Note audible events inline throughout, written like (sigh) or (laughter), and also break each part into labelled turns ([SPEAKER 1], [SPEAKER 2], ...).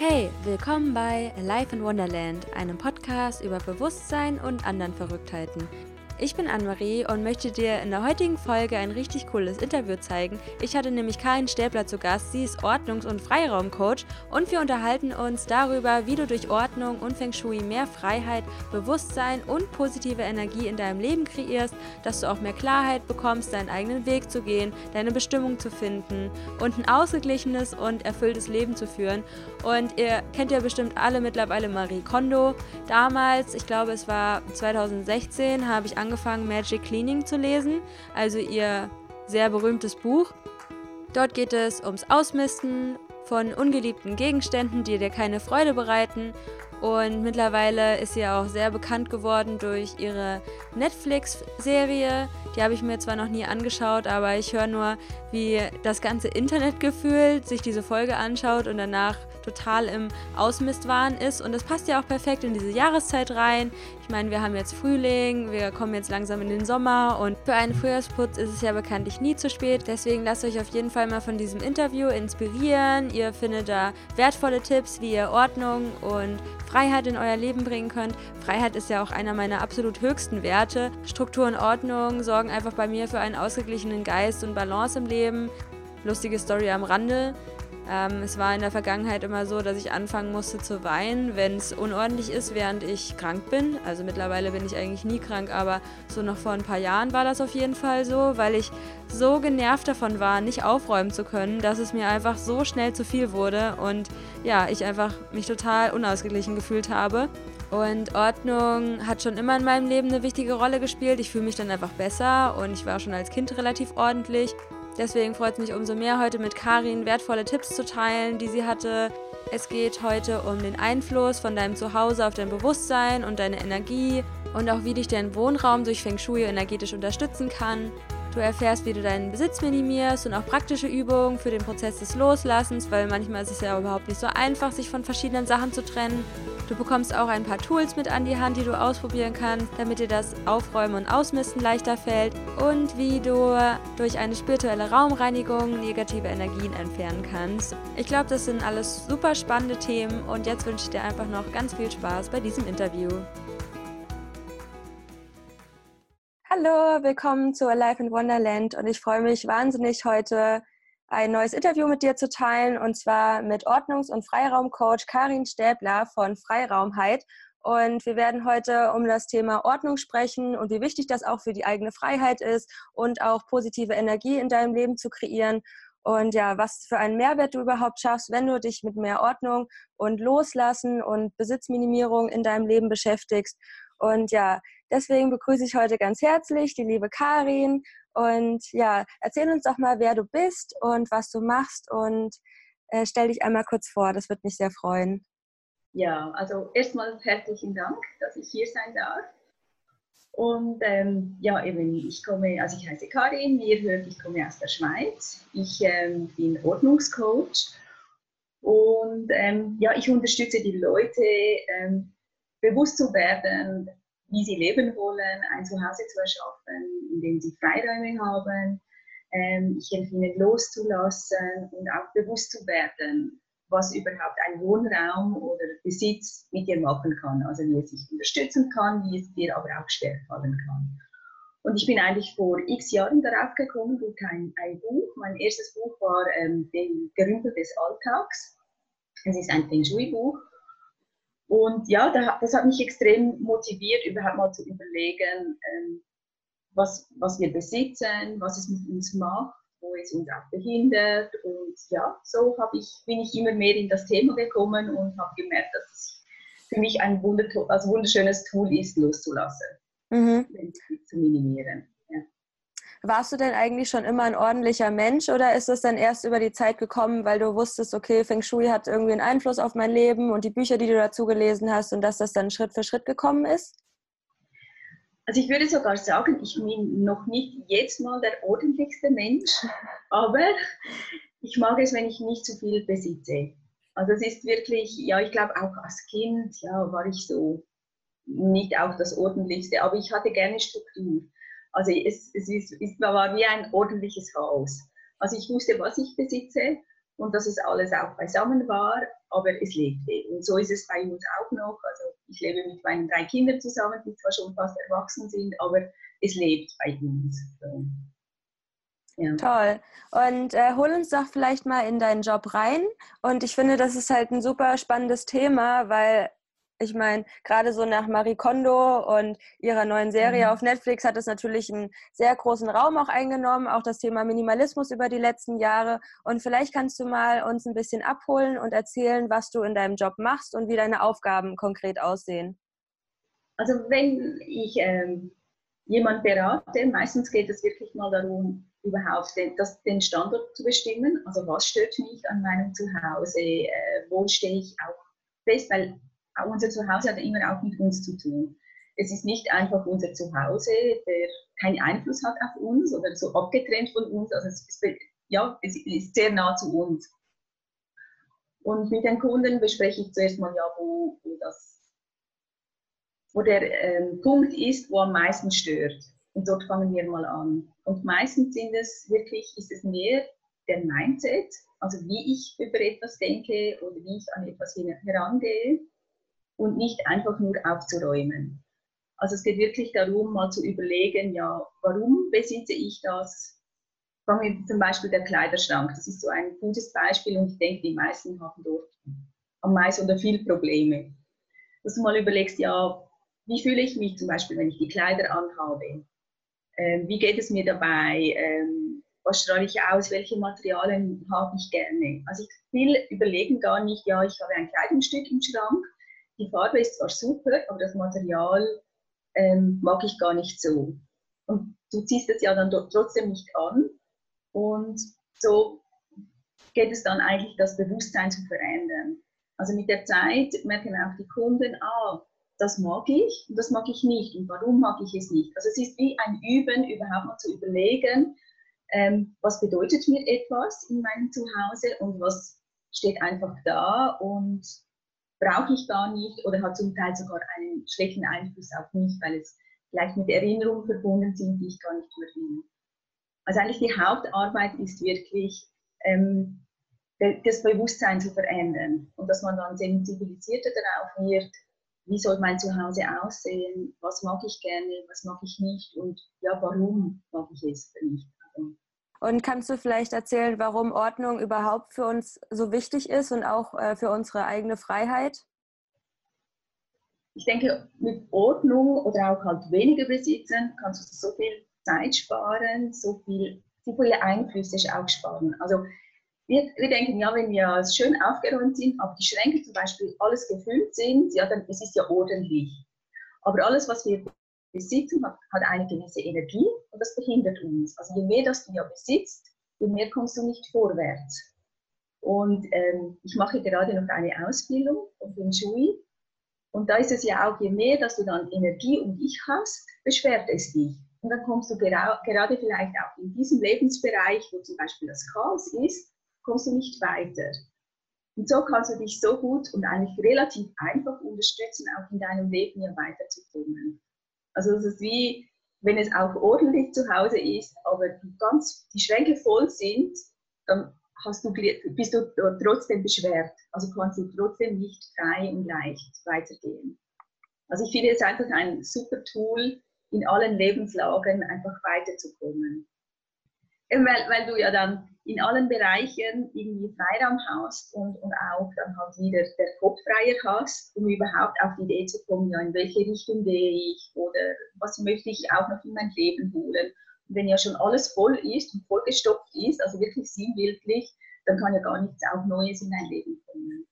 [SPEAKER 1] Hey, willkommen bei Life in Wonderland, einem Podcast über Bewusstsein und anderen Verrücktheiten. Ich bin Anne-Marie und möchte dir in der heutigen Folge ein richtig cooles Interview zeigen. Ich hatte nämlich Karin Stäbler zu Gast. Sie ist Ordnungs- und Freiraumcoach und wir unterhalten uns darüber, wie du durch Ordnung und Feng Shui mehr Freiheit, Bewusstsein und positive Energie in deinem Leben kreierst, dass du auch mehr Klarheit bekommst, deinen eigenen Weg zu gehen, deine Bestimmung zu finden und ein ausgeglichenes und erfülltes Leben zu führen. Und ihr kennt ja bestimmt alle mittlerweile Marie Kondo. Damals, ich glaube es war 2016, habe ich angefangen angefangen, Magic Cleaning zu lesen, also ihr sehr berühmtes Buch. Dort geht es ums Ausmisten von ungeliebten Gegenständen, die dir keine Freude bereiten. Und mittlerweile ist sie auch sehr bekannt geworden durch ihre Netflix-Serie. Die habe ich mir zwar noch nie angeschaut, aber ich höre nur, wie das ganze Internetgefühl sich diese Folge anschaut und danach total im Ausmistwahn ist. Und das passt ja auch perfekt in diese Jahreszeit rein. Ich meine, wir haben jetzt Frühling, wir kommen jetzt langsam in den Sommer und für einen Frühjahrsputz ist es ja bekanntlich nie zu spät. Deswegen lasst euch auf jeden Fall mal von diesem Interview inspirieren. Ihr findet da wertvolle Tipps, wie ihr Ordnung und Freiheit in euer Leben bringen könnt. Freiheit ist ja auch einer meiner absolut höchsten Werte. Struktur und Ordnung sorgen einfach bei mir für einen ausgeglichenen Geist und Balance im Leben. Lustige Story am Rande. Ähm, es war in der Vergangenheit immer so, dass ich anfangen musste zu weinen, wenn es unordentlich ist, während ich krank bin. Also mittlerweile bin ich eigentlich nie krank, aber so noch vor ein paar Jahren war das auf jeden Fall so, weil ich so genervt davon war, nicht aufräumen zu können, dass es mir einfach so schnell zu viel wurde und ja, ich einfach mich total unausgeglichen gefühlt habe. Und Ordnung hat schon immer in meinem Leben eine wichtige Rolle gespielt. Ich fühle mich dann einfach besser und ich war schon als Kind relativ ordentlich. Deswegen freut es mich umso mehr, heute mit Karin wertvolle Tipps zu teilen, die sie hatte. Es geht heute um den Einfluss von deinem Zuhause auf dein Bewusstsein und deine Energie und auch wie dich dein Wohnraum durch Feng Shui energetisch unterstützen kann. Du erfährst, wie du deinen Besitz minimierst und auch praktische Übungen für den Prozess des Loslassens, weil manchmal ist es ja überhaupt nicht so einfach, sich von verschiedenen Sachen zu trennen. Du bekommst auch ein paar Tools mit an die Hand, die du ausprobieren kannst, damit dir das Aufräumen und Ausmisten leichter fällt und wie du durch eine spirituelle Raumreinigung negative Energien entfernen kannst. Ich glaube, das sind alles super spannende Themen und jetzt wünsche ich dir einfach noch ganz viel Spaß bei diesem Interview. Hallo, willkommen zu Alive in Wonderland und ich freue mich wahnsinnig heute ein neues Interview mit dir zu teilen und zwar mit Ordnungs- und Freiraumcoach Karin Stäbler von Freiraumheit. Und wir werden heute um das Thema Ordnung sprechen und wie wichtig das auch für die eigene Freiheit ist und auch positive Energie in deinem Leben zu kreieren. Und ja, was für einen Mehrwert du überhaupt schaffst, wenn du dich mit mehr Ordnung und Loslassen und Besitzminimierung in deinem Leben beschäftigst. Und ja, deswegen begrüße ich heute ganz herzlich die liebe Karin. Und ja, erzähl uns doch mal, wer du bist und was du machst und äh, stell dich einmal kurz vor. Das wird mich sehr freuen.
[SPEAKER 2] Ja, also erstmal herzlichen Dank, dass ich hier sein darf. Und ähm, ja, eben, ich komme, also ich heiße Karin, ihr hört, ich komme aus der Schweiz. Ich ähm, bin Ordnungscoach und ähm, ja, ich unterstütze die Leute, ähm, bewusst zu werden, wie sie leben wollen, ein Zuhause zu erschaffen, in dem sie Freiräume haben. Ähm, ich helfe ihnen loszulassen und auch bewusst zu werden, was überhaupt ein Wohnraum oder Besitz mit dir machen kann. Also wie es sich unterstützen kann, wie es dir aber auch schwer fallen kann. Und ich bin eigentlich vor x Jahren darauf gekommen durch ein, ein Buch. Mein erstes Buch war ähm, Den Gerümpel des Alltags. Es ist ein Feng Shui-Buch. Und ja, das hat mich extrem motiviert, überhaupt mal zu überlegen, ähm, was, was wir besitzen, was es mit uns macht, wo es uns auch behindert. Und ja, so ich, bin ich immer mehr in das Thema gekommen und habe gemerkt, dass es für mich ein also wunderschönes Tool ist, loszulassen, mhm. zu minimieren.
[SPEAKER 1] Warst du denn eigentlich schon immer ein ordentlicher Mensch oder ist es dann erst über die Zeit gekommen, weil du wusstest, okay, Feng Shui hat irgendwie einen Einfluss auf mein Leben und die Bücher, die du dazu gelesen hast und dass das dann Schritt für Schritt gekommen ist?
[SPEAKER 2] Also ich würde sogar sagen, ich bin noch nicht jetzt mal der ordentlichste Mensch, aber ich mag es, wenn ich nicht zu viel besitze. Also es ist wirklich, ja, ich glaube auch als Kind, ja, war ich so nicht auch das Ordentlichste, aber ich hatte gerne Struktur. Also es, es, ist, es war wie ein ordentliches Haus. Also ich wusste, was ich besitze und dass es alles auch beisammen war, aber es lebte. Und so ist es bei uns auch noch. Also ich lebe mit meinen drei Kindern zusammen, die zwar schon fast erwachsen sind, aber es lebt bei uns.
[SPEAKER 1] Ja. Toll. Und äh, hol uns doch vielleicht mal in deinen Job rein. Und ich finde, das ist halt ein super spannendes Thema, weil ich meine, gerade so nach Marie Kondo und ihrer neuen Serie mhm. auf Netflix hat es natürlich einen sehr großen Raum auch eingenommen, auch das Thema Minimalismus über die letzten Jahre. Und vielleicht kannst du mal uns ein bisschen abholen und erzählen, was du in deinem Job machst und wie deine Aufgaben konkret aussehen.
[SPEAKER 2] Also wenn ich ähm, jemand berate, meistens geht es wirklich mal darum, überhaupt den, das, den Standort zu bestimmen. Also was stört mich an meinem Zuhause, äh, wo stehe ich auch fest, weil unser Zuhause hat immer auch mit uns zu tun. Es ist nicht einfach unser Zuhause, der keinen Einfluss hat auf uns oder so abgetrennt von uns. Also es ist, ja, es ist sehr nah zu uns. Und mit den Kunden bespreche ich zuerst mal, ja, wo, wo, das, wo der ähm, Punkt ist, wo am meisten stört. Und dort fangen wir mal an. Und meistens sind es wirklich, ist es mehr der Mindset, also wie ich über etwas denke oder wie ich an etwas herangehe und nicht einfach nur aufzuräumen. Also es geht wirklich darum, mal zu überlegen, ja, warum besitze ich das? Fangen wir zum Beispiel der Kleiderschrank. Das ist so ein gutes Beispiel und ich denke, die meisten haben dort am meisten oder viel Probleme. Dass du mal überlegst, ja, wie fühle ich mich zum Beispiel, wenn ich die Kleider anhabe? Ähm, wie geht es mir dabei? Ähm, was strahle ich aus? Welche Materialien habe ich gerne? Also ich will überlegen gar nicht, ja, ich habe ein Kleidungsstück im Schrank die Farbe ist zwar super, aber das Material ähm, mag ich gar nicht so. Und du ziehst es ja dann trotzdem nicht an. Und so geht es dann eigentlich, das Bewusstsein zu verändern. Also mit der Zeit merken auch die Kunden, ah, das mag ich und das mag ich nicht und warum mag ich es nicht. Also es ist wie ein Üben, überhaupt mal zu überlegen, ähm, was bedeutet mir etwas in meinem Zuhause und was steht einfach da und brauche ich gar nicht oder hat zum Teil sogar einen schlechten Einfluss auf mich, weil es vielleicht mit Erinnerungen verbunden sind, die ich gar nicht mehr will. Also eigentlich die Hauptarbeit ist wirklich, ähm, das Bewusstsein zu verändern und dass man dann sensibilisierter darauf wird, wie soll mein Zuhause aussehen, was mag ich gerne, was mag ich nicht und ja, warum mag ich es nicht.
[SPEAKER 1] Und kannst du vielleicht erzählen, warum Ordnung überhaupt für uns so wichtig ist und auch äh, für unsere eigene Freiheit?
[SPEAKER 2] Ich denke, mit Ordnung oder auch halt weniger besitzen kannst du so viel Zeit sparen, so, viel, so viele Einflüsse auch sparen. Also wir, wir denken, ja, wenn wir schön aufgeräumt sind, aber die Schränke zum Beispiel alles gefüllt sind, ja, dann es ist ja ordentlich. Aber alles, was wir besitzen, hat, hat eine gewisse Energie und das behindert uns. Also je mehr das du ja besitzt, je mehr kommst du nicht vorwärts. Und ähm, ich mache gerade noch eine Ausbildung von Feng Shui. Und da ist es ja auch, je mehr, dass du dann Energie um dich hast, beschwert es dich. Und dann kommst du gera gerade vielleicht auch in diesem Lebensbereich, wo zum Beispiel das Chaos ist, kommst du nicht weiter. Und so kannst du dich so gut und eigentlich relativ einfach unterstützen, auch in deinem Leben hier weiterzukommen. Also es ist wie, wenn es auch ordentlich zu Hause ist, aber ganz die Schränke voll sind, dann hast du, bist du trotzdem beschwert. Also kannst du trotzdem nicht frei und leicht weitergehen. Also ich finde es einfach ein super Tool, in allen Lebenslagen einfach weiterzukommen. Weil, weil du ja dann in allen Bereichen irgendwie Freiraum hast und, und auch dann halt wieder der Kopf freier hast, um überhaupt auf die Idee zu kommen, ja, in welche Richtung gehe ich oder was möchte ich auch noch in mein Leben holen. Und wenn ja schon alles voll ist und vollgestopft ist, also wirklich sinnbildlich, dann kann ja gar nichts auch Neues in dein Leben kommen.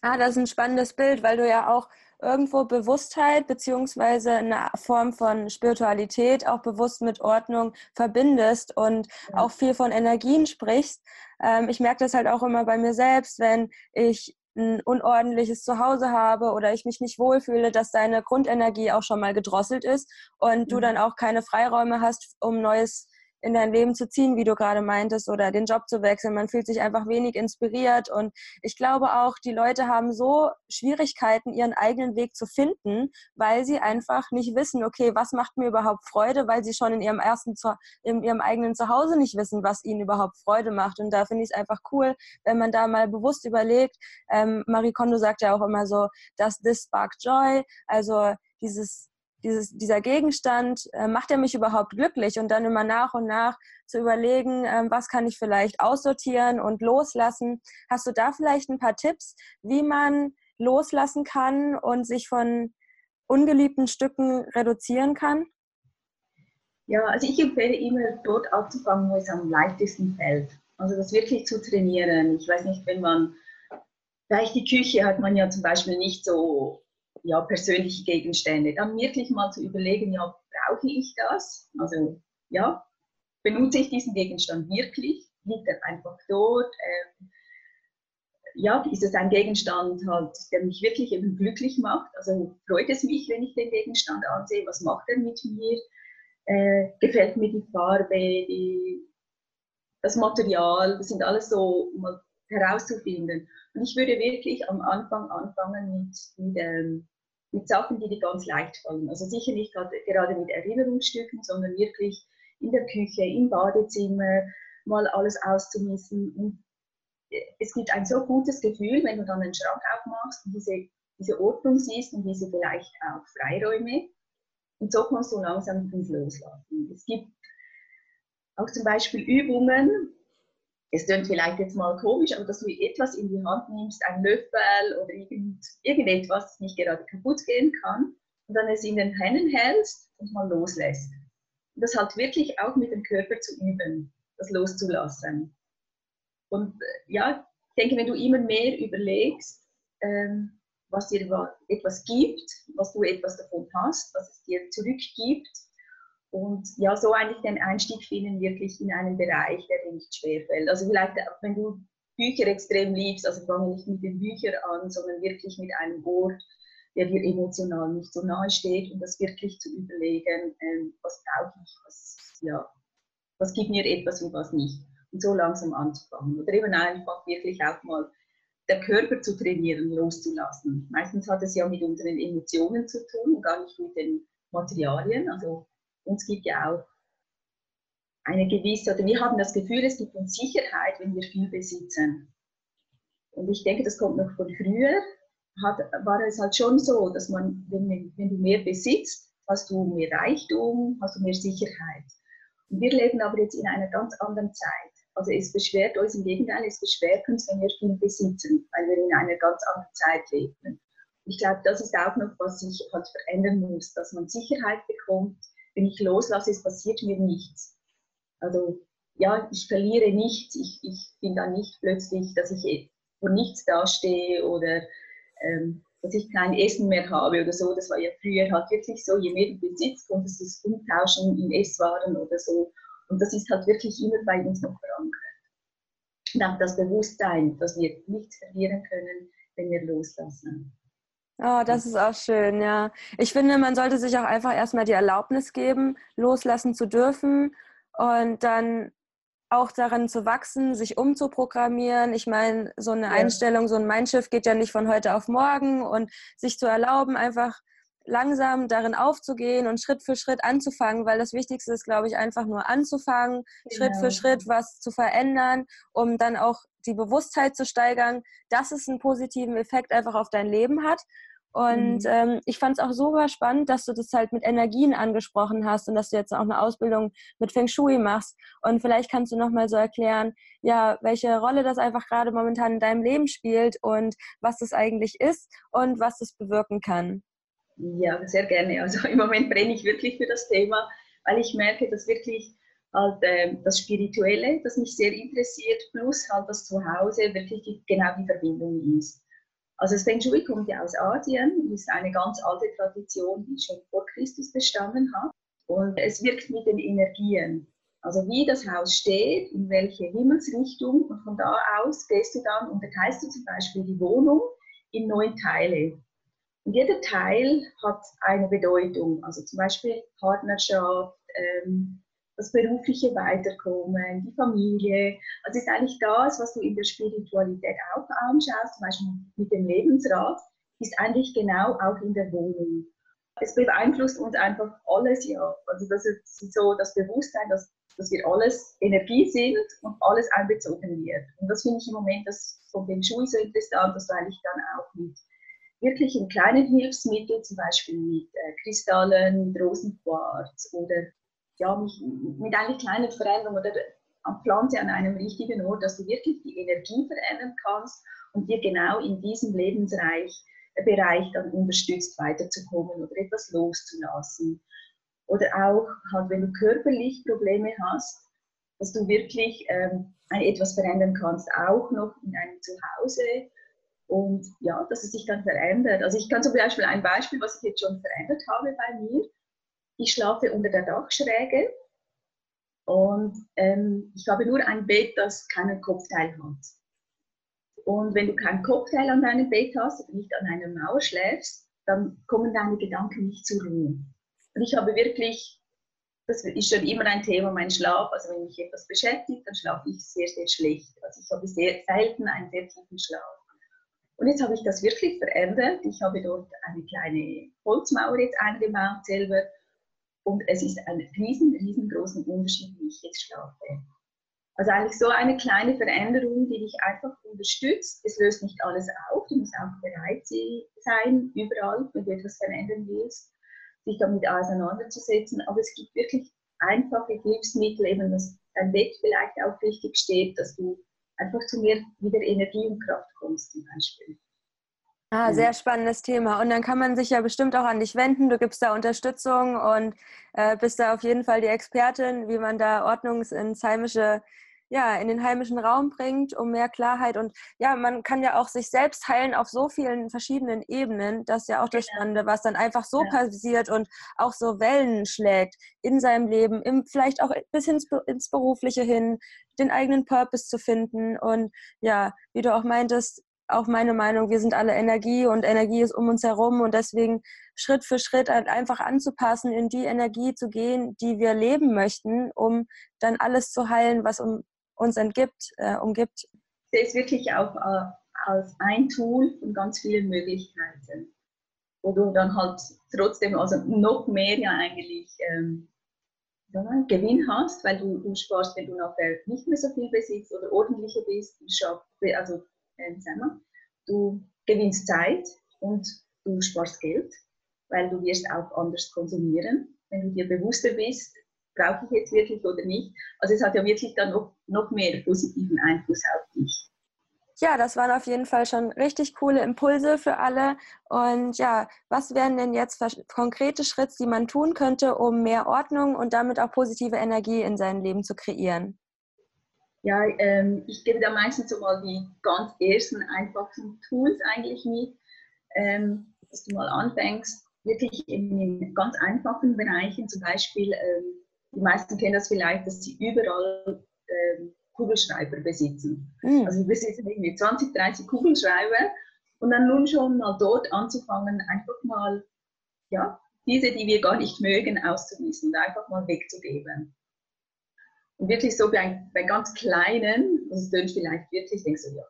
[SPEAKER 1] Ah, das ist ein spannendes Bild, weil du ja auch irgendwo Bewusstheit beziehungsweise eine Form von Spiritualität auch bewusst mit Ordnung verbindest und ja. auch viel von Energien sprichst. Ähm, ich merke das halt auch immer bei mir selbst, wenn ich ein unordentliches Zuhause habe oder ich mich nicht wohlfühle, dass deine Grundenergie auch schon mal gedrosselt ist und mhm. du dann auch keine Freiräume hast, um neues in dein Leben zu ziehen, wie du gerade meintest, oder den Job zu wechseln. Man fühlt sich einfach wenig inspiriert. Und ich glaube auch, die Leute haben so Schwierigkeiten, ihren eigenen Weg zu finden, weil sie einfach nicht wissen, okay, was macht mir überhaupt Freude, weil sie schon in ihrem ersten, in ihrem eigenen Zuhause nicht wissen, was ihnen überhaupt Freude macht. Und da finde ich es einfach cool, wenn man da mal bewusst überlegt. Ähm, Marie Kondo sagt ja auch immer so, dass this spark joy, also dieses dieses, dieser Gegenstand, äh, macht er mich überhaupt glücklich? Und dann immer nach und nach zu überlegen, äh, was kann ich vielleicht aussortieren und loslassen. Hast du da vielleicht ein paar Tipps, wie man loslassen kann und sich von ungeliebten Stücken reduzieren kann?
[SPEAKER 2] Ja, also ich empfehle immer dort anzufangen, wo es am leichtesten fällt. Also das wirklich zu trainieren. Ich weiß nicht, wenn man, vielleicht die Küche hat man ja zum Beispiel nicht so ja, persönliche Gegenstände. Dann wirklich mal zu überlegen, ja, brauche ich das? Also, ja, benutze ich diesen Gegenstand wirklich? Liegt er einfach dort? Ähm, ja, ist es ein Gegenstand halt, der mich wirklich eben glücklich macht? Also freut es mich, wenn ich den Gegenstand ansehe? Was macht er mit mir? Äh, gefällt mir die Farbe, die, das Material? Das sind alles so, mal herauszufinden. Und ich würde wirklich am Anfang anfangen mit, mit ähm, mit Sachen, die dir ganz leicht fallen. Also sicher nicht gerade mit Erinnerungsstücken, sondern wirklich in der Küche, im Badezimmer, mal alles auszumissen. Und äh, es gibt ein so gutes Gefühl, wenn du dann einen Schrank aufmachst und diese, diese Ordnung siehst und diese vielleicht auch Freiräume. Und so kommst du langsam ins Loslassen. Es gibt auch zum Beispiel Übungen, es klingt vielleicht jetzt mal komisch, aber dass du etwas in die Hand nimmst, einen Löffel oder irgend, irgendetwas, das nicht gerade kaputt gehen kann, und dann es in den Händen hältst und mal loslässt. Und das halt wirklich auch mit dem Körper zu üben, das loszulassen. Und äh, ja, ich denke, wenn du immer mehr überlegst, ähm, was dir etwas gibt, was du etwas davon hast, was es dir zurückgibt, und ja, so eigentlich den Einstieg finden, wirklich in einen Bereich, der dir nicht schwerfällt. Also vielleicht, wenn du Bücher extrem liebst, also fange nicht mit den Büchern an, sondern wirklich mit einem Ort, der dir emotional nicht so nahe steht und das wirklich zu überlegen, ähm, was brauche ich, was, ja, was gibt mir etwas und was nicht. Und so langsam anzufangen. Oder eben einfach wirklich auch mal der Körper zu trainieren, loszulassen. Meistens hat es ja mit unseren Emotionen zu tun und gar nicht mit den Materialien. Also uns gibt ja auch eine gewisse, oder wir haben das Gefühl, es gibt uns Sicherheit, wenn wir viel besitzen. Und ich denke, das kommt noch von früher, hat, war es halt schon so, dass man, wenn, wenn du mehr besitzt, hast du mehr Reichtum, hast du mehr Sicherheit. Und wir leben aber jetzt in einer ganz anderen Zeit. Also es beschwert uns im Gegenteil, es beschwert uns, wenn wir viel besitzen, weil wir in einer ganz anderen Zeit leben. Ich glaube, das ist auch noch, was sich halt verändern muss, dass man Sicherheit bekommt, wenn ich loslasse, es passiert mir nichts. Also ja, ich verliere nichts, ich, ich bin dann nicht plötzlich, dass ich vor nichts dastehe oder ähm, dass ich kein Essen mehr habe oder so. Das war ja früher halt wirklich so, je mehr du besitzt, konntest du es umtauschen in Esswaren oder so. Und das ist halt wirklich immer bei uns noch verankert. Und auch das Bewusstsein, dass wir nichts verlieren können, wenn wir loslassen.
[SPEAKER 1] Oh, das ist auch schön, ja. Ich finde, man sollte sich auch einfach erstmal die Erlaubnis geben, loslassen zu dürfen und dann auch darin zu wachsen, sich umzuprogrammieren. Ich meine, so eine ja. Einstellung, so ein Mindshift geht ja nicht von heute auf morgen und sich zu erlauben, einfach langsam darin aufzugehen und Schritt für Schritt anzufangen, weil das Wichtigste ist, glaube ich, einfach nur anzufangen, genau. Schritt für Schritt was zu verändern, um dann auch die Bewusstheit zu steigern, dass es einen positiven Effekt einfach auf dein Leben hat. Und mhm. ähm, ich fand es auch super spannend, dass du das halt mit Energien angesprochen hast und dass du jetzt auch eine Ausbildung mit Feng Shui machst. Und vielleicht kannst du nochmal so erklären, ja, welche Rolle das einfach gerade momentan in deinem Leben spielt und was das eigentlich ist und was das bewirken kann.
[SPEAKER 2] Ja, sehr gerne. Also im Moment brenne ich wirklich für das Thema, weil ich merke, dass wirklich halt äh, das Spirituelle, das mich sehr interessiert, plus halt das Zuhause wirklich die, genau die Verbindung ist. Also das Feng Shui kommt ja aus Asien, ist eine ganz alte Tradition, die schon vor Christus bestanden hat. Und es wirkt mit den Energien. Also wie das Haus steht, in welche Himmelsrichtung und von da aus gehst du dann, unterteilst du zum Beispiel die Wohnung in neun Teile. Und jeder Teil hat eine Bedeutung, also zum Beispiel Partnerschaft, ähm, das berufliche Weiterkommen, die Familie. Also ist eigentlich das, was du in der Spiritualität auch anschaust, zum Beispiel mit dem Lebensrat, ist eigentlich genau auch in der Wohnung. Es beeinflusst uns einfach alles, ja. Also das ist so das Bewusstsein, dass, dass wir alles Energie sind und alles einbezogen wird. Und das finde ich im Moment das von den Schulen so interessant, dass du eigentlich dann auch mit wirklichen kleinen Hilfsmitteln, zum Beispiel mit äh, Kristallen, mit Rosenquarz oder ja, mit, mit eigentlich kleinen Veränderungen oder am Pflanze an einem richtigen Ort, dass du wirklich die Energie verändern kannst und dir genau in diesem Lebensreich äh, Bereich dann unterstützt, weiterzukommen oder etwas loszulassen. Oder auch, halt, wenn du körperlich Probleme hast, dass du wirklich ähm, etwas verändern kannst, auch noch in deinem Zuhause. Und ja, dass es sich dann verändert. Also ich kann zum Beispiel ein Beispiel, was ich jetzt schon verändert habe bei mir. Ich schlafe unter der Dachschräge und ähm, ich habe nur ein Bett, das keinen Kopfteil hat. Und wenn du keinen Kopfteil an deinem Bett hast, nicht an einer Mauer schläfst, dann kommen deine Gedanken nicht zur Ruhe. Und ich habe wirklich, das ist schon immer ein Thema, mein Schlaf. Also wenn mich etwas beschäftigt, dann schlafe ich sehr, sehr schlecht. Also ich habe sehr selten einen sehr tiefen Schlaf. Und jetzt habe ich das wirklich verändert. Ich habe dort eine kleine Holzmauer jetzt eingebaut selber und es ist ein riesen, riesengroßen Unterschied, wie ich jetzt schlafe. Also eigentlich so eine kleine Veränderung, die dich einfach unterstützt. Es löst nicht alles auf. Du musst auch bereit sein, überall, wenn du etwas verändern willst, sich damit auseinanderzusetzen. Aber es gibt wirklich einfache Hilfsmittel, eben, dass dein Bett vielleicht auch richtig steht, dass du einfach zu mehr wieder Energie und Kraft kommst zum Beispiel.
[SPEAKER 1] Ah, sehr spannendes Thema. Und dann kann man sich ja bestimmt auch an dich wenden. Du gibst da Unterstützung und äh, bist da auf jeden Fall die Expertin, wie man da Ordnung ins heimische, ja, in den heimischen Raum bringt, um mehr Klarheit. Und ja, man kann ja auch sich selbst heilen auf so vielen verschiedenen Ebenen. Das ist ja auch das Spannende, was dann einfach so ja. passiert und auch so Wellen schlägt in seinem Leben, im, vielleicht auch bis ins, ins Berufliche hin, den eigenen Purpose zu finden. Und ja, wie du auch meintest, auch meine Meinung, wir sind alle Energie und Energie ist um uns herum und deswegen Schritt für Schritt halt einfach anzupassen, in die Energie zu gehen, die wir leben möchten, um dann alles zu heilen, was um uns entgibt, äh, umgibt.
[SPEAKER 2] Ich sehe es wirklich auch äh, als ein Tool von ganz vielen Möglichkeiten, wo du dann halt trotzdem also noch mehr ja eigentlich ähm, Gewinn hast, weil du, du sparst, wenn du nachher nicht mehr so viel besitzt oder ordentlicher bist, also äh, sagen du gewinnst Zeit und du sparst Geld, weil du wirst auch anders konsumieren, wenn du dir bewusster bist, brauche ich jetzt wirklich oder nicht. Also es hat ja wirklich dann noch, noch mehr positiven Einfluss auf dich.
[SPEAKER 1] Ja, das waren auf jeden Fall schon richtig coole Impulse für alle. Und ja, was wären denn jetzt konkrete Schritte, die man tun könnte, um mehr Ordnung und damit auch positive Energie in seinem Leben zu kreieren?
[SPEAKER 2] Ja, ähm, ich gebe da meistens so mal die ganz ersten einfachen Tools eigentlich mit, ähm, dass du mal anfängst, wirklich in ganz einfachen Bereichen, zum Beispiel, ähm, die meisten kennen das vielleicht, dass sie überall ähm, Kugelschreiber besitzen. Mhm. Also wir besitzen irgendwie 20, 30 Kugelschreiber und dann nun schon mal dort anzufangen, einfach mal, ja, diese, die wir gar nicht mögen, auszuwiesen und einfach mal wegzugeben. Und wirklich so bei, bei ganz Kleinen, das tönt vielleicht wirklich, denkst du, ja,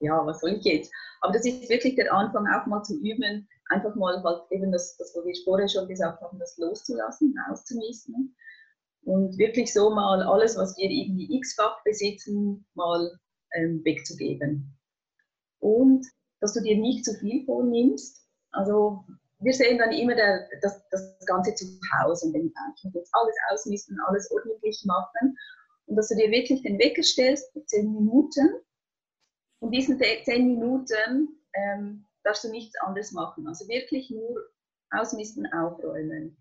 [SPEAKER 2] ja, was soll ich jetzt? Aber das ist wirklich der Anfang, auch mal zu üben, einfach mal halt eben das, das was wir vorher schon gesagt haben, das loszulassen, auszumisten. Und wirklich so mal alles, was wir irgendwie x-fach besitzen, mal ähm, wegzugeben. Und dass du dir nicht zu viel vornimmst. Also wir sehen dann immer der, das, das Ganze zu Hause und den ich muss jetzt alles ausmisten, alles ordentlich machen. Und dass du dir wirklich den Wecker stellst für zehn Minuten. Und diesen zehn Minuten ähm, darfst du nichts anderes machen. Also wirklich nur ausmisten, aufräumen.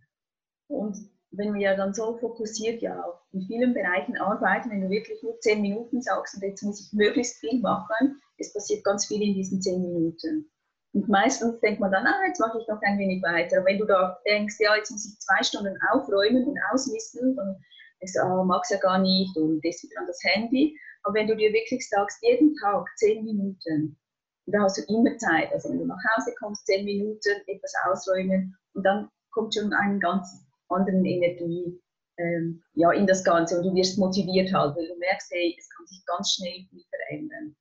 [SPEAKER 2] Und wenn wir dann so fokussiert ja auch in vielen Bereichen arbeiten, wenn du wirklich nur zehn Minuten sagst und jetzt muss ich möglichst viel machen, es passiert ganz viel in diesen zehn Minuten. Und meistens denkt man dann, ah, jetzt mache ich noch ein wenig weiter. Wenn du da denkst, ja, jetzt muss ich zwei Stunden aufräumen und ausmisten, dann denkst du, ah, mag's ja gar nicht und gehst wieder an das Handy. Aber wenn du dir wirklich sagst, jeden Tag zehn Minuten, da hast du immer Zeit. Also wenn du nach Hause kommst, zehn Minuten, etwas ausräumen und dann kommt schon eine ganz andere Energie ähm, ja, in das Ganze und du wirst motiviert halt, weil du merkst, hey, es kann sich ganz schnell viel verändern.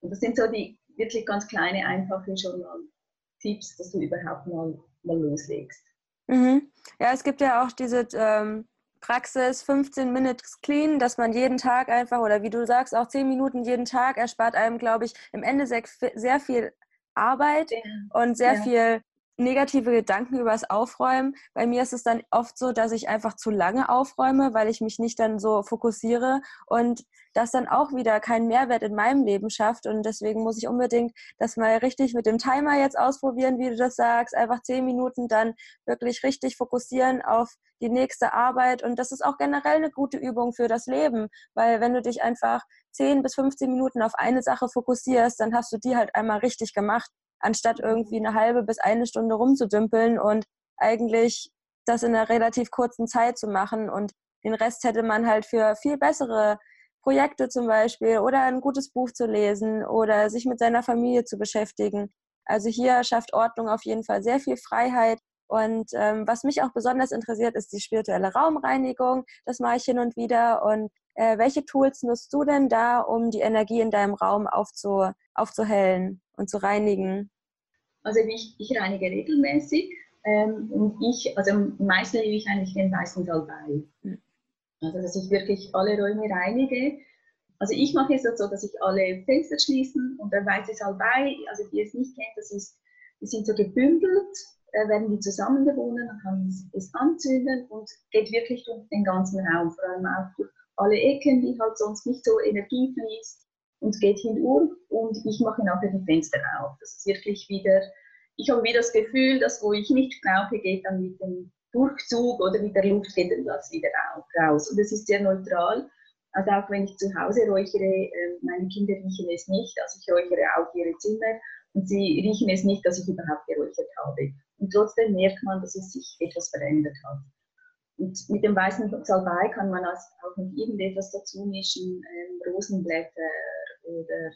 [SPEAKER 2] Und das sind so die wirklich ganz kleine, einfache schon mal Tipps, dass du überhaupt mal, mal loslegst.
[SPEAKER 1] Mhm. Ja, es gibt ja auch diese ähm, Praxis 15 Minutes Clean, dass man jeden Tag einfach oder wie du sagst, auch 10 Minuten jeden Tag erspart einem, glaube ich, im Endeffekt sehr viel Arbeit ja. und sehr ja. viel negative Gedanken über das Aufräumen. Bei mir ist es dann oft so, dass ich einfach zu lange aufräume, weil ich mich nicht dann so fokussiere und das dann auch wieder keinen Mehrwert in meinem Leben schafft. Und deswegen muss ich unbedingt das mal richtig mit dem Timer jetzt ausprobieren, wie du das sagst. Einfach zehn Minuten dann wirklich richtig fokussieren auf die nächste Arbeit. Und das ist auch generell eine gute Übung für das Leben, weil wenn du dich einfach 10 bis 15 Minuten auf eine Sache fokussierst, dann hast du die halt einmal richtig gemacht anstatt irgendwie eine halbe bis eine Stunde rumzudümpeln und eigentlich das in einer relativ kurzen Zeit zu machen. Und den Rest hätte man halt für viel bessere Projekte zum Beispiel oder ein gutes Buch zu lesen oder sich mit seiner Familie zu beschäftigen. Also hier schafft Ordnung auf jeden Fall sehr viel Freiheit. Und ähm, was mich auch besonders interessiert, ist die spirituelle Raumreinigung. Das mache ich hin und wieder. Und äh, welche Tools nutzt du denn da, um die Energie in deinem Raum aufzu, aufzuhellen und zu reinigen?
[SPEAKER 2] Also ich, ich reinige regelmäßig ähm, und ich, also am meisten liebe ich eigentlich den weißen Salbei. Mhm. Also dass ich wirklich alle Räume reinige. Also ich mache es so, dass ich alle Fenster schließen und der weiße Salbei, also die es nicht kennt, das ist, die sind so gebündelt, äh, werden die zusammengewonnen, dann kann man es anzünden und geht wirklich durch den ganzen Raum, vor allem auch durch alle Ecken, die halt sonst nicht so Energie fließt und geht hinüber und ich mache nachher die Fenster auf. Das ist wirklich wieder, ich habe wieder das Gefühl, dass wo ich nicht brauche, geht dann mit dem Durchzug oder mit der Luft geht dann das wieder raus. Und es ist sehr neutral. Also auch wenn ich zu Hause räuchere, ähm, meine Kinder riechen es nicht, also ich räuchere auch ihre Zimmer und sie riechen es nicht, dass ich überhaupt geräuchert habe. Und trotzdem merkt man, dass es sich etwas verändert hat. Und mit dem weißen Salbei kann man auch noch irgendetwas dazu mischen, ähm, Rosenblätter oder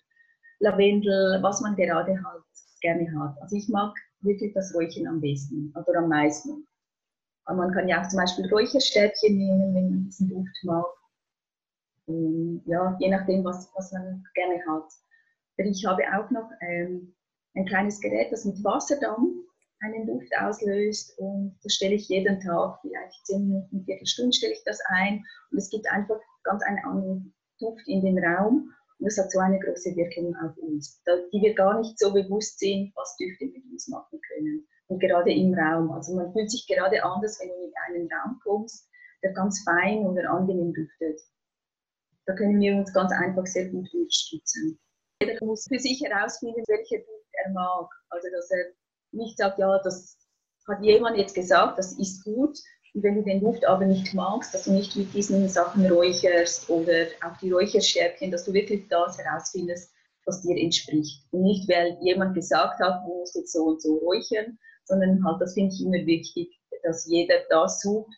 [SPEAKER 2] Lavendel, was man gerade halt gerne hat. Also ich mag wirklich das Räuchern am besten oder am meisten. Aber man kann ja auch zum Beispiel Räucherstäbchen nehmen, wenn man diesen Duft mag. Und ja, je nachdem, was, was man gerne hat. Ich habe auch noch ähm, ein kleines Gerät, das mit Wasserdampf einen Duft auslöst und das stelle ich jeden Tag, vielleicht zehn Minuten, Viertelstunde stelle ich das ein und es gibt einfach ganz einen anderen Duft in den Raum und das hat so eine große Wirkung auf uns, die wir gar nicht so bewusst sehen, was Düfte mit uns machen können. Und gerade im Raum. Also man fühlt sich gerade anders, wenn du in einen Raum kommst, der ganz fein oder angenehm duftet. Da können wir uns ganz einfach sehr gut unterstützen. Jeder muss für sich herausfinden, welcher Duft er mag. Also dass er nicht sagt, ja, das hat jemand jetzt gesagt, das ist gut, wenn du den Duft aber nicht magst, dass du nicht mit diesen Sachen räucherst oder auch die Räucherstäbchen, dass du wirklich das herausfindest, was dir entspricht. Und nicht, weil jemand gesagt hat, du musst jetzt so und so räuchern, sondern halt, das finde ich immer wichtig, dass jeder das sucht,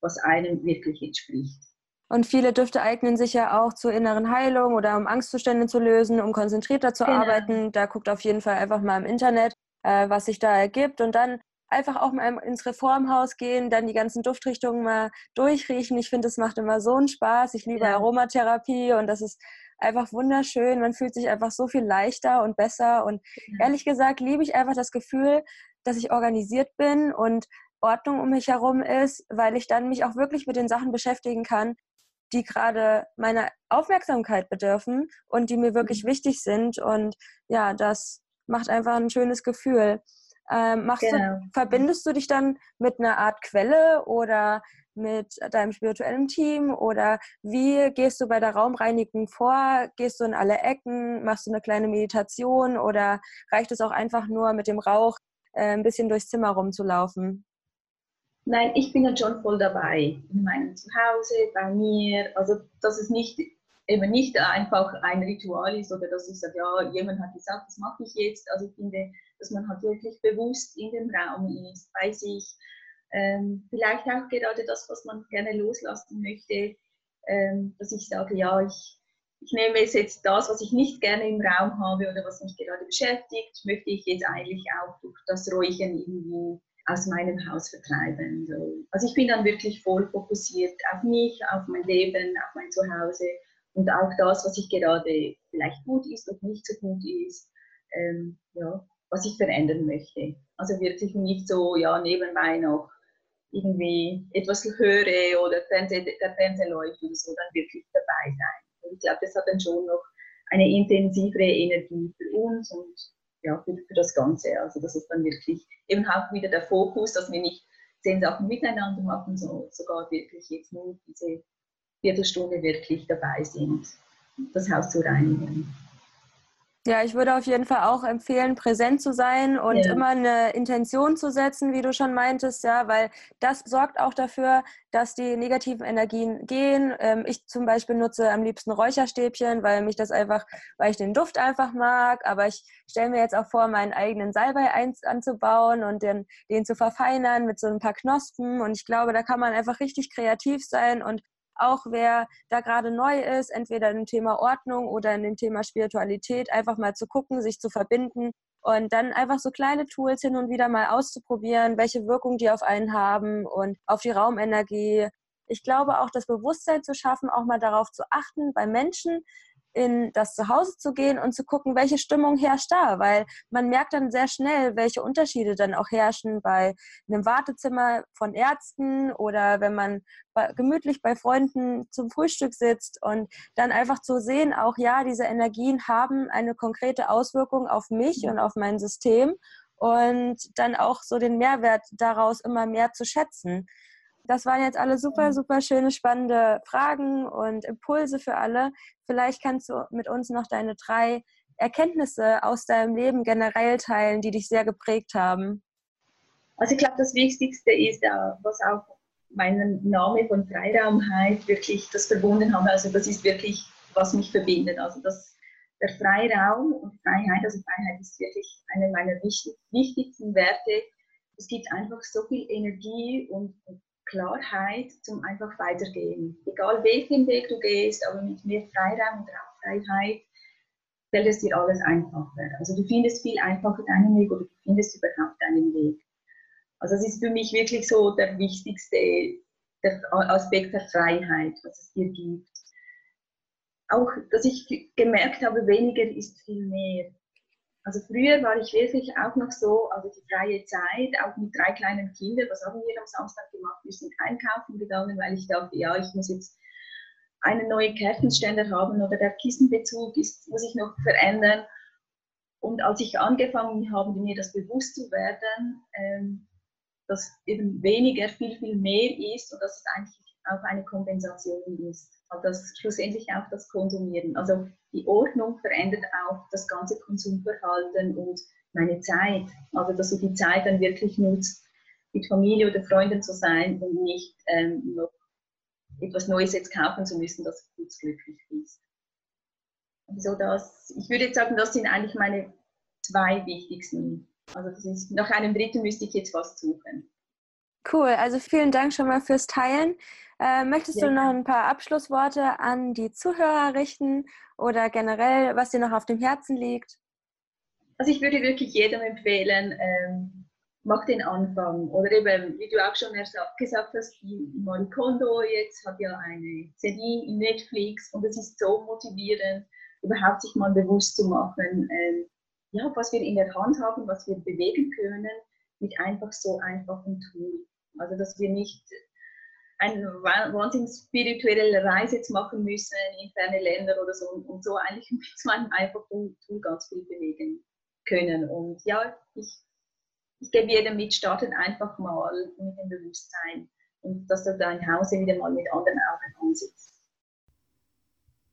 [SPEAKER 2] was einem wirklich entspricht.
[SPEAKER 1] Und viele Düfte eignen sich ja auch zur inneren Heilung oder um Angstzustände zu lösen, um konzentrierter zu genau. arbeiten. Da guckt auf jeden Fall einfach mal im Internet, äh, was sich da ergibt. Und dann einfach auch mal ins Reformhaus gehen, dann die ganzen Duftrichtungen mal durchriechen. Ich finde, das macht immer so einen Spaß. Ich liebe ja. Aromatherapie und das ist einfach wunderschön. Man fühlt sich einfach so viel leichter und besser. Und ja. ehrlich gesagt liebe ich einfach das Gefühl, dass ich organisiert bin und Ordnung um mich herum ist, weil ich dann mich auch wirklich mit den Sachen beschäftigen kann, die gerade meine Aufmerksamkeit bedürfen und die mir wirklich mhm. wichtig sind. Und ja, das macht einfach ein schönes Gefühl. Ähm, machst genau. du, verbindest du dich dann mit einer Art Quelle oder mit deinem spirituellen Team oder wie gehst du bei der Raumreinigung vor? Gehst du in alle Ecken? Machst du eine kleine Meditation oder reicht es auch einfach nur mit dem Rauch äh, ein bisschen durchs Zimmer rumzulaufen?
[SPEAKER 2] Nein, ich bin dann schon voll dabei in meinem Zuhause, bei mir. Also, dass es nicht eben nicht einfach ein Ritual ist oder dass ich sage, ja, jemand hat gesagt, das mache ich jetzt. Also ich finde, dass man halt wirklich bewusst in dem Raum ist, bei sich. Ähm, vielleicht auch gerade das, was man gerne loslassen möchte, ähm, dass ich sage, ja, ich, ich nehme jetzt das, was ich nicht gerne im Raum habe oder was mich gerade beschäftigt, möchte ich jetzt eigentlich auch durch das Räuchern irgendwie aus meinem Haus vertreiben. So. Also ich bin dann wirklich voll fokussiert auf mich, auf mein Leben, auf mein Zuhause und auch das, was ich gerade vielleicht gut ist und nicht so gut ist, ähm, ja, was ich verändern möchte. Also wirklich nicht so, ja, nebenbei noch irgendwie etwas höre oder der Fernseher läuft oder so, dann wirklich dabei sein. Und ich glaube, das hat dann schon noch eine intensivere Energie für uns und ja, für, für das Ganze. Also das ist dann wirklich eben auch wieder der Fokus, dass wir nicht zehn Sachen miteinander machen, sondern sogar wirklich jetzt nur diese Viertelstunde wirklich dabei sind, das Haus zu reinigen.
[SPEAKER 1] Ja, ich würde auf jeden Fall auch empfehlen, präsent zu sein und ja. immer eine Intention zu setzen, wie du schon meintest, ja, weil das sorgt auch dafür, dass die negativen Energien gehen. Ähm, ich zum Beispiel nutze am liebsten Räucherstäbchen, weil mich das einfach, weil ich den Duft einfach mag. Aber ich stelle mir jetzt auch vor, meinen eigenen Salbei anzubauen und den, den zu verfeinern mit so ein paar Knospen. Und ich glaube, da kann man einfach richtig kreativ sein und auch wer da gerade neu ist, entweder im Thema Ordnung oder in dem Thema Spiritualität, einfach mal zu gucken, sich zu verbinden und dann einfach so kleine Tools hin und wieder mal auszuprobieren, welche Wirkung die auf einen haben und auf die Raumenergie. Ich glaube auch, das Bewusstsein zu schaffen, auch mal darauf zu achten bei Menschen, in das Zuhause zu gehen und zu gucken, welche Stimmung herrscht da, weil man merkt dann sehr schnell, welche Unterschiede dann auch herrschen bei einem Wartezimmer von Ärzten oder wenn man gemütlich bei Freunden zum Frühstück sitzt und dann einfach zu sehen, auch ja, diese Energien haben eine konkrete Auswirkung auf mich und auf mein System und dann auch so den Mehrwert daraus immer mehr zu schätzen. Das waren jetzt alle super, super schöne, spannende Fragen und Impulse für alle. Vielleicht kannst du mit uns noch deine drei Erkenntnisse aus deinem Leben generell teilen, die dich sehr geprägt haben.
[SPEAKER 2] Also ich glaube, das Wichtigste ist, was auch meinen Name von Freiraumheit wirklich das verbunden haben. Also das ist wirklich, was mich verbindet. Also das, der Freiraum und Freiheit, also Freiheit ist wirklich eine meiner wichtig, wichtigsten Werte. Es gibt einfach so viel Energie und, und Klarheit zum einfach weitergehen. Egal welchen Weg du gehst, aber mit mehr Freiraum und Freiheit fällt es dir alles einfacher. Also du findest viel einfacher deinen Weg oder du findest überhaupt deinen Weg. Also das ist für mich wirklich so der wichtigste der Aspekt der Freiheit, was es dir gibt. Auch, dass ich gemerkt habe, weniger ist viel mehr. Also früher war ich wirklich auch noch so, also die freie Zeit, auch mit drei kleinen Kindern, was haben wir am Samstag gemacht? Wir sind einkaufen gegangen, weil ich dachte, ja, ich muss jetzt einen neuen Kerzenständer haben oder der Kissenbezug ist, muss ich noch verändern. Und als ich angefangen habe, mir das bewusst zu werden, ähm, dass eben weniger viel, viel mehr ist und dass es eigentlich auch eine Kompensation ist. Also das schlussendlich auch das Konsumieren. Also die Ordnung verändert auch das ganze Konsumverhalten und meine Zeit. Also dass du die Zeit dann wirklich nutzt, mit Familie oder Freunden zu sein und nicht ähm, noch etwas Neues jetzt kaufen zu müssen, dass du kurz glücklich bist. Also das, ich würde jetzt sagen, das sind eigentlich meine zwei wichtigsten. Also das ist, nach einem dritten müsste ich jetzt was suchen.
[SPEAKER 1] Cool, also vielen Dank schon mal fürs Teilen. Äh, möchtest ja. du noch ein paar Abschlussworte an die Zuhörer richten oder generell, was dir noch auf dem Herzen liegt?
[SPEAKER 2] Also ich würde wirklich jedem empfehlen, ähm, mach den Anfang. Oder eben, wie du auch schon gesagt hast, Marie Kondo jetzt hat ja eine Serie in Netflix und es ist so motivierend, überhaupt sich mal bewusst zu machen, ähm, ja, was wir in der Hand haben, was wir bewegen können, mit einfach so einfachen Tool. Also dass wir nicht eine wahnsinnig spirituelle Reise jetzt machen müssen in ferne Länder oder so und so eigentlich (laughs) muss man einfach tun, ganz viel bewegen können. Und ja, ich, ich gebe jedem mit, starten einfach mal mit dem Bewusstsein und dass du dein Haus wieder mal mit anderen Augen ansitzt.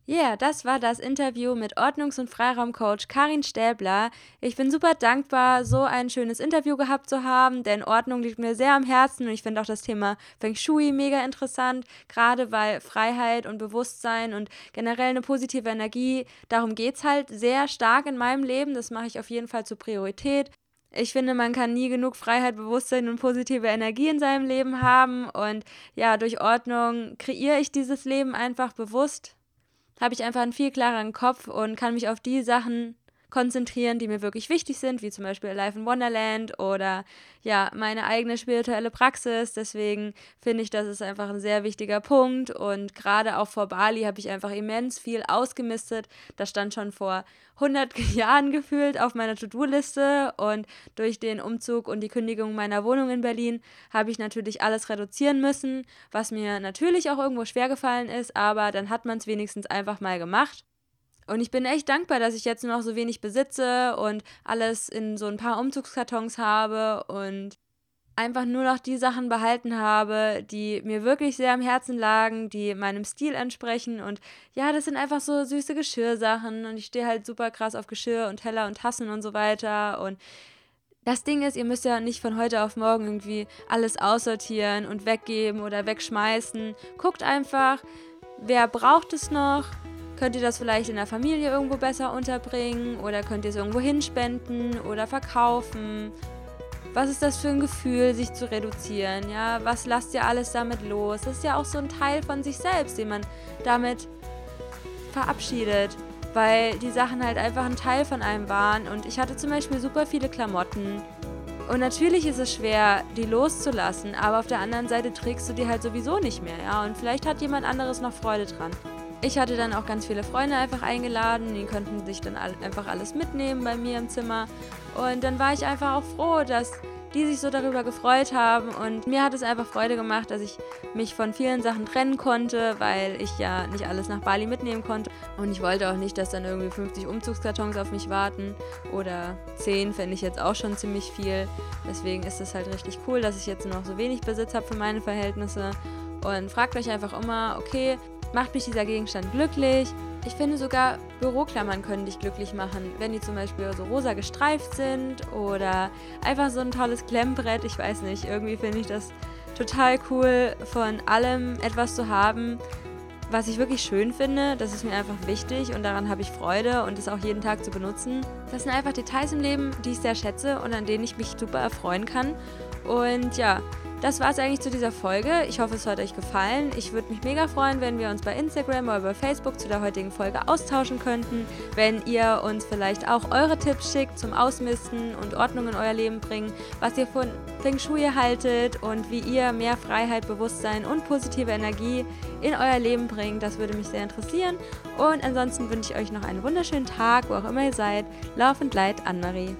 [SPEAKER 1] Ja, yeah, das war das Interview mit Ordnungs- und Freiraumcoach Karin Stäbler. Ich bin super dankbar, so ein schönes Interview gehabt zu haben, denn Ordnung liegt mir sehr am Herzen und ich finde auch das Thema Feng Shui mega interessant, gerade weil Freiheit und Bewusstsein und generell eine positive Energie, darum geht es halt sehr stark in meinem Leben. Das mache ich auf jeden Fall zur Priorität. Ich finde, man kann nie genug Freiheit, Bewusstsein und positive Energie in seinem Leben haben. Und ja, durch Ordnung kreiere ich dieses Leben einfach bewusst habe ich einfach einen viel klareren Kopf und kann mich auf die Sachen konzentrieren, die mir wirklich wichtig sind, wie zum Beispiel Life in Wonderland oder ja, meine eigene spirituelle Praxis. Deswegen finde ich, das ist einfach ein sehr wichtiger Punkt. Und gerade auch vor Bali habe ich einfach immens viel ausgemistet. Das stand schon vor 100 (laughs) Jahren gefühlt auf meiner To-Do-Liste. Und durch den Umzug und die Kündigung meiner Wohnung in Berlin habe ich natürlich alles reduzieren müssen, was mir natürlich auch irgendwo schwer gefallen ist. Aber dann hat man es wenigstens einfach mal gemacht. Und ich bin echt dankbar, dass ich jetzt nur noch so wenig besitze und alles in so ein paar Umzugskartons habe und einfach nur noch die Sachen behalten habe, die mir wirklich sehr am Herzen lagen, die meinem Stil entsprechen. Und ja, das sind einfach so süße Geschirrsachen. Und ich stehe halt super krass auf Geschirr und Teller und Tassen und so weiter. Und das Ding ist, ihr müsst ja nicht von heute auf morgen irgendwie alles aussortieren und weggeben oder wegschmeißen. Guckt einfach, wer braucht es noch Könnt ihr das vielleicht in der Familie irgendwo besser unterbringen oder könnt ihr es irgendwo hinspenden oder verkaufen? Was ist das für ein Gefühl, sich zu reduzieren? Ja, was lasst ihr alles damit los? Das ist ja auch so ein Teil von sich selbst, den man damit verabschiedet, weil die Sachen halt einfach ein Teil von einem waren. Und ich hatte zum Beispiel super viele Klamotten. Und natürlich ist es schwer, die loszulassen, aber auf der anderen Seite trägst du die halt sowieso nicht mehr, ja. Und vielleicht hat jemand anderes noch Freude dran. Ich hatte dann auch ganz viele Freunde einfach eingeladen, die konnten sich dann einfach alles mitnehmen bei mir im Zimmer. Und dann war ich einfach auch froh, dass die sich so darüber gefreut haben. Und mir hat es einfach Freude gemacht, dass ich mich von vielen Sachen trennen konnte, weil ich ja nicht alles nach Bali mitnehmen konnte. Und ich wollte auch nicht, dass dann irgendwie 50 Umzugskartons auf mich warten. Oder 10 fände ich jetzt auch schon ziemlich viel. Deswegen ist es halt richtig cool, dass ich jetzt noch so wenig Besitz habe für meine Verhältnisse. Und fragt euch einfach immer, okay, Macht mich dieser Gegenstand glücklich? Ich finde sogar Büroklammern können dich glücklich machen, wenn die zum Beispiel so rosa gestreift sind oder einfach so ein tolles Klemmbrett. Ich weiß nicht, irgendwie finde ich das total cool, von allem etwas zu haben, was ich wirklich schön finde. Das ist mir einfach wichtig und daran habe ich Freude und es auch jeden Tag zu benutzen. Das sind einfach Details im Leben, die ich sehr schätze und an denen ich mich super erfreuen kann. Und ja, das war es eigentlich zu dieser Folge. Ich hoffe, es hat euch gefallen. Ich würde mich mega freuen, wenn wir uns bei Instagram oder bei Facebook zu der heutigen Folge austauschen könnten. Wenn ihr uns vielleicht auch eure Tipps schickt zum Ausmisten und Ordnung in euer Leben bringen, was ihr von Feng Shui haltet und wie ihr mehr Freiheit, Bewusstsein und positive Energie in euer Leben bringt. Das würde mich sehr interessieren. Und ansonsten wünsche ich euch noch einen wunderschönen Tag, wo auch immer ihr seid. Laufend Leid, Anne-Marie.